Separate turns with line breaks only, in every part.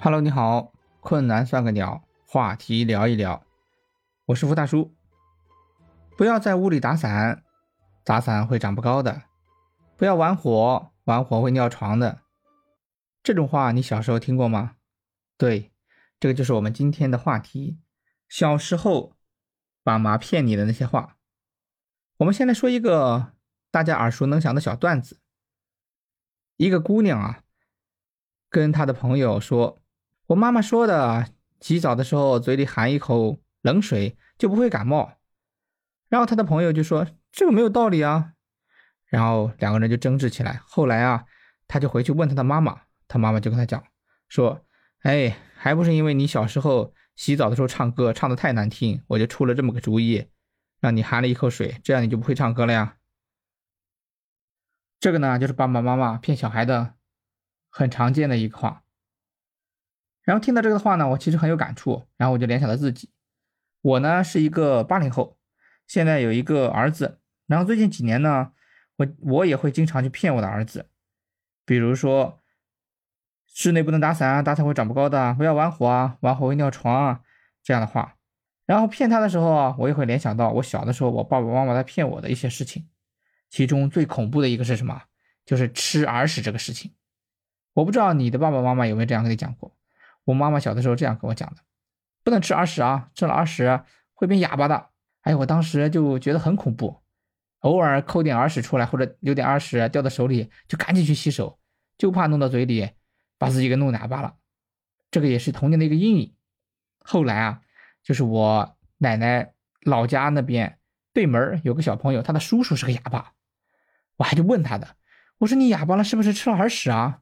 Hello，你好，困难算个鸟，话题聊一聊，我是福大叔。不要在屋里打伞，打伞会长不高的；不要玩火，玩火会尿床的。这种话你小时候听过吗？对，这个就是我们今天的话题。小时候爸妈骗你的那些话。我们先来说一个大家耳熟能详的小段子。一个姑娘啊，跟他的朋友说：“我妈妈说的，洗澡的时候嘴里含一口冷水就不会感冒。”然后他的朋友就说：“这个没有道理啊。”然后两个人就争执起来。后来啊，他就回去问他的妈妈，他妈妈就跟他讲说：“哎，还不是因为你小时候洗澡的时候唱歌唱的太难听，我就出了这么个主意，让你含了一口水，这样你就不会唱歌了呀。”这个呢，就是爸爸妈妈骗小孩的很常见的一个话。然后听到这个话呢，我其实很有感触，然后我就联想到自己，我呢是一个八零后，现在有一个儿子，然后最近几年呢，我我也会经常去骗我的儿子，比如说室内不能打伞啊，打伞会长不高的，不要玩火啊，玩火会尿床啊这样的话。然后骗他的时候啊，我也会联想到我小的时候，我爸爸妈妈在骗我的一些事情。其中最恐怖的一个是什么？就是吃耳屎这个事情。我不知道你的爸爸妈妈有没有这样跟你讲过。我妈妈小的时候这样跟我讲的：不能吃耳屎啊，吃了耳屎会变哑巴的。哎，我当时就觉得很恐怖，偶尔抠点耳屎出来，或者有点耳屎掉到手里，就赶紧去洗手，就怕弄到嘴里把自己给弄哑巴了。这个也是童年的一个阴影。后来啊，就是我奶奶老家那边对门有个小朋友，他的叔叔是个哑巴。我还就问他的，我说你哑巴了是不是吃了耳屎啊？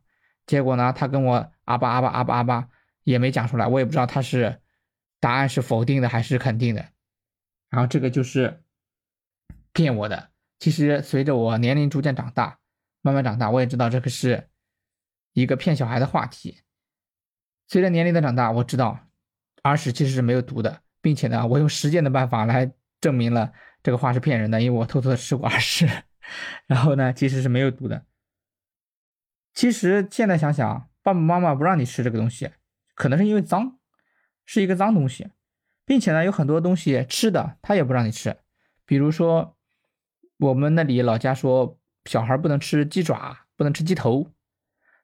结果呢，他跟我阿巴阿巴阿巴阿巴也没讲出来，我也不知道他是答案是否定的还是肯定的。然后这个就是骗我的。其实随着我年龄逐渐长大，慢慢长大，我也知道这个是一个骗小孩的话题。随着年龄的长大，我知道耳屎其实是没有毒的，并且呢，我用实践的办法来证明了这个话是骗人的，因为我偷偷的吃过耳屎。然后呢，其实是没有毒的。其实现在想想，爸爸妈妈不让你吃这个东西，可能是因为脏，是一个脏东西，并且呢，有很多东西吃的他也不让你吃。比如说，我们那里老家说，小孩不能吃鸡爪，不能吃鸡头，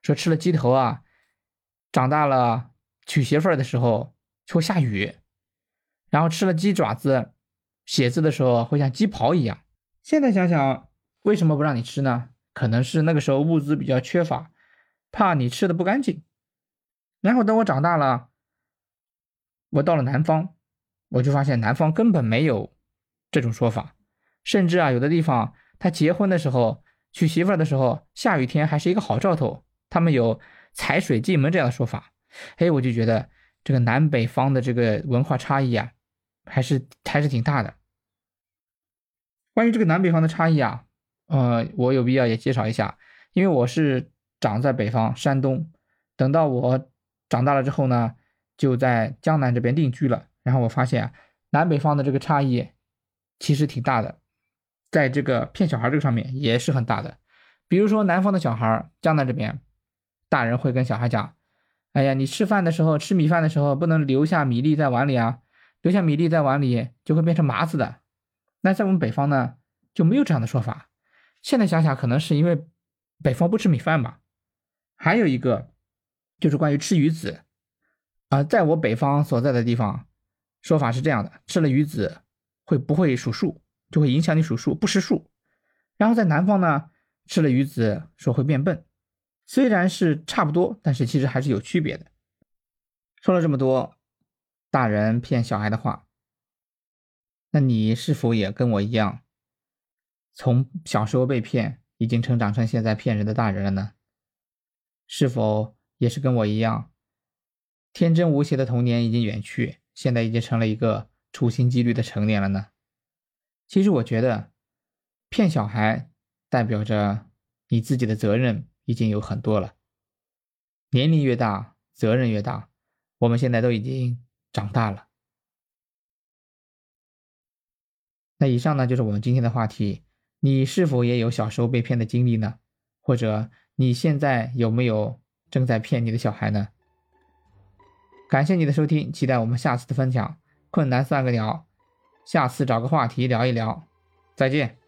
说吃了鸡头啊，长大了娶媳妇儿的时候就会下雨，然后吃了鸡爪子，写字的时候会像鸡刨一样。现在想想。为什么不让你吃呢？可能是那个时候物资比较缺乏，怕你吃的不干净。然后等我长大了，我到了南方，我就发现南方根本没有这种说法，甚至啊，有的地方他结婚的时候娶媳妇的时候，下雨天还是一个好兆头，他们有踩水进门这样的说法。哎，我就觉得这个南北方的这个文化差异啊，还是还是挺大的。关于这个南北方的差异啊。呃，我有必要也介绍一下，因为我是长在北方山东，等到我长大了之后呢，就在江南这边定居了。然后我发现南北方的这个差异其实挺大的，在这个骗小孩这个上面也是很大的。比如说南方的小孩，江南这边大人会跟小孩讲：“哎呀，你吃饭的时候吃米饭的时候不能留下米粒在碗里啊，留下米粒在碗里就会变成麻子的。”那在我们北方呢就没有这样的说法。现在想想，可能是因为北方不吃米饭吧。还有一个就是关于吃鱼子啊，在我北方所在的地方，说法是这样的：吃了鱼子会不会数数，就会影响你数数，不识数。然后在南方呢，吃了鱼子说会变笨。虽然是差不多，但是其实还是有区别的。说了这么多大人骗小孩的话，那你是否也跟我一样？从小时候被骗，已经成长成现在骗人的大人了呢？是否也是跟我一样，天真无邪的童年已经远去，现在已经成了一个处心积虑的成年了呢？其实我觉得，骗小孩代表着你自己的责任已经有很多了。年龄越大，责任越大。我们现在都已经长大了。那以上呢，就是我们今天的话题。你是否也有小时候被骗的经历呢？或者你现在有没有正在骗你的小孩呢？感谢你的收听，期待我们下次的分享。困难算个鸟，下次找个话题聊一聊。再见。